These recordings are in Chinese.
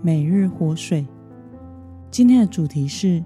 每日活水。今天的主题是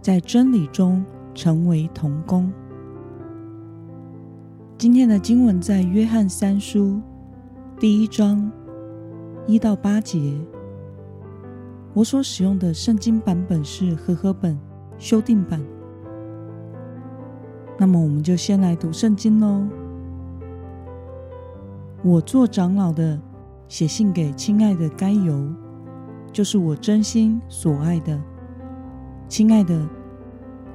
在真理中成为童工。今天的经文在约翰三书第一章一到八节。我所使用的圣经版本是和合本修订版。那么，我们就先来读圣经喽。我做长老的，写信给亲爱的该犹，就是我真心所爱的。亲爱的，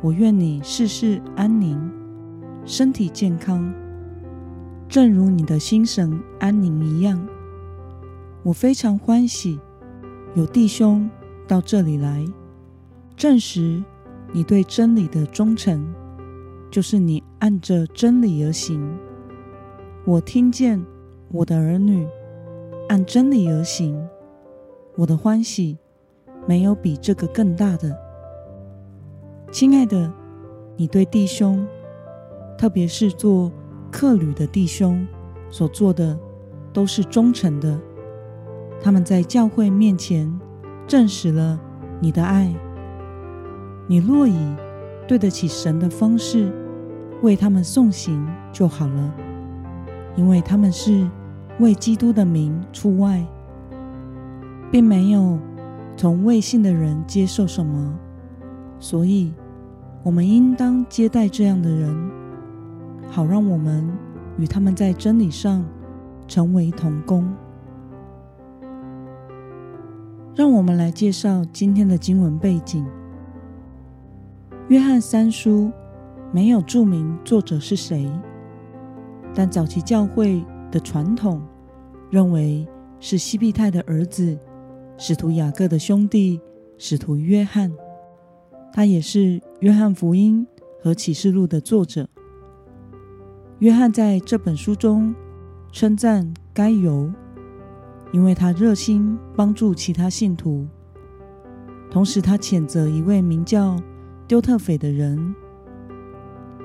我愿你事事安宁，身体健康，正如你的心神安宁一样。我非常欢喜有弟兄到这里来，证实你对真理的忠诚，就是你按着真理而行。我听见我的儿女。按真理而行，我的欢喜没有比这个更大的。亲爱的，你对弟兄，特别是做客旅的弟兄所做的，都是忠诚的。他们在教会面前证实了你的爱。你若以对得起神的方式为他们送行就好了，因为他们是。为基督的名出外，并没有从未信的人接受什么，所以我们应当接待这样的人，好让我们与他们在真理上成为同工。让我们来介绍今天的经文背景。约翰三书没有注明作者是谁，但早期教会。的传统认为是西庇太的儿子，使徒雅各的兄弟，使徒约翰，他也是约翰福音和启示录的作者。约翰在这本书中称赞该犹，因为他热心帮助其他信徒，同时他谴责一位名叫丢特腓的人，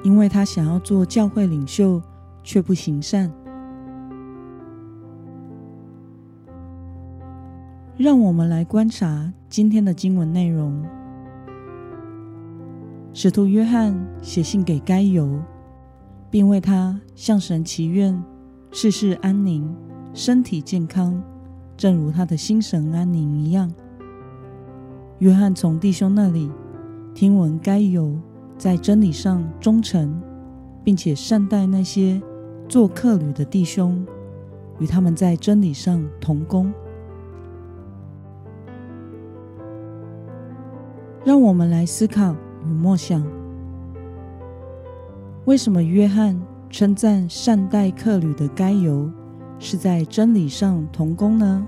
因为他想要做教会领袖，却不行善。让我们来观察今天的经文内容。使徒约翰写信给该犹，并为他向神祈愿事事安宁、身体健康，正如他的心神安宁一样。约翰从弟兄那里听闻该犹在真理上忠诚，并且善待那些做客旅的弟兄，与他们在真理上同工。让我们来思考与默想：为什么约翰称赞善待客旅的该犹是在真理上同工呢？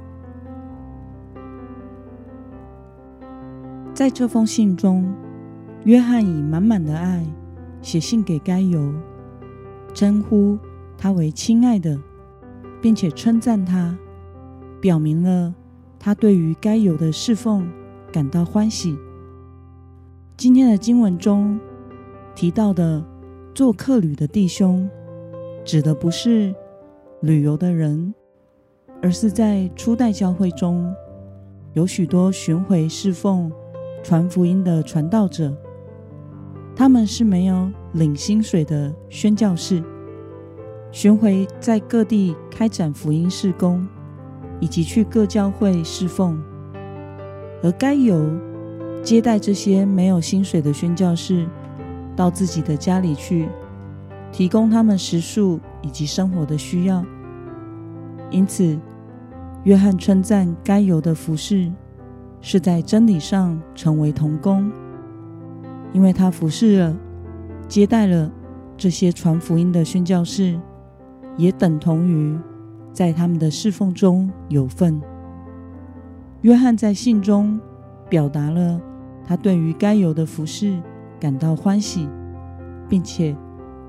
在这封信中，约翰以满满的爱写信给该犹，称呼他为亲爱的，并且称赞他，表明了他对于该犹的侍奉感到欢喜。今天的经文中提到的做客旅的弟兄，指的不是旅游的人，而是在初代教会中有许多巡回侍奉、传福音的传道者，他们是没有领薪水的宣教士，巡回在各地开展福音事工，以及去各教会侍奉，而该犹。接待这些没有薪水的宣教士到自己的家里去，提供他们食宿以及生活的需要。因此，约翰称赞该有的服事是在真理上成为同工，因为他服事了、接待了这些传福音的宣教士，也等同于在他们的侍奉中有份。约翰在信中。表达了他对于该犹的服事感到欢喜，并且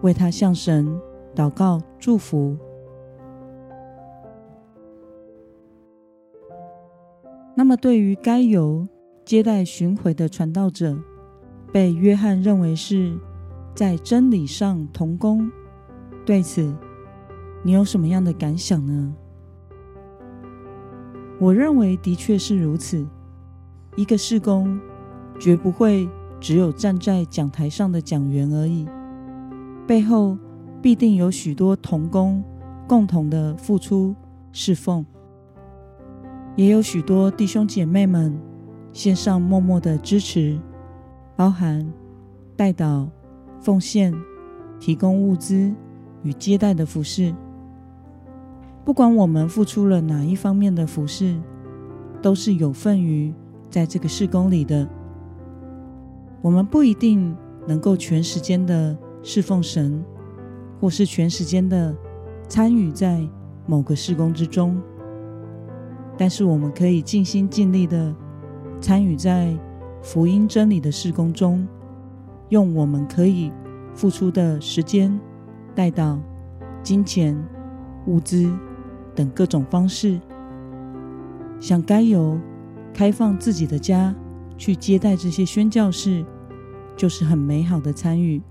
为他向神祷告祝福。那么，对于该犹接待巡回的传道者，被约翰认为是在真理上同工，对此你有什么样的感想呢？我认为的确是如此。一个事工绝不会只有站在讲台上的讲员而已，背后必定有许多同工共同的付出侍奉。也有许多弟兄姐妹们献上默默的支持，包含代祷、奉献、提供物资与接待的服饰。不管我们付出了哪一方面的服饰，都是有份于在这个事工里的。我们不一定能够全时间的侍奉神，或是全时间的参与在某个事工之中。但是我们可以尽心尽力的参与在福音真理的事工中，用我们可以付出的时间、代祷、金钱、物资等各种方式，像该犹开放自己的家去接待这些宣教士，就是很美好的参与。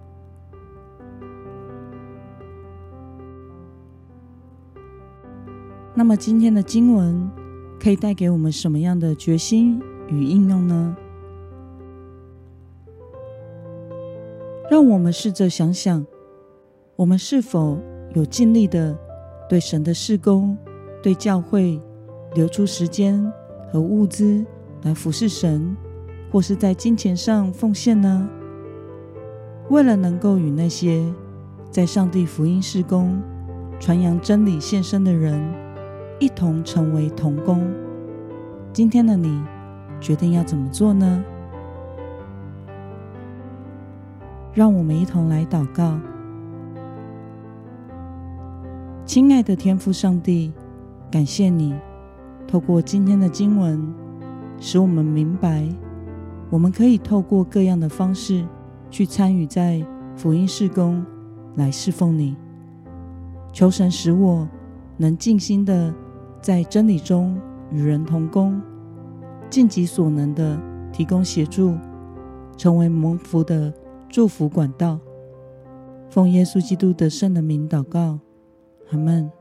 那么今天的经文。可以带给我们什么样的决心与应用呢？让我们试着想想，我们是否有尽力的对神的事工、对教会留出时间和物资来服侍神，或是在金钱上奉献呢？为了能够与那些在上帝福音事工、传扬真理献身的人。一同成为同工。今天的你决定要怎么做呢？让我们一同来祷告。亲爱的天父上帝，感谢你透过今天的经文，使我们明白，我们可以透过各样的方式去参与在福音事工，来侍奉你。求神使我能尽心的。在真理中与人同工，尽己所能的提供协助，成为蒙福的祝福管道。奉耶稣基督得胜的名祷告，阿门。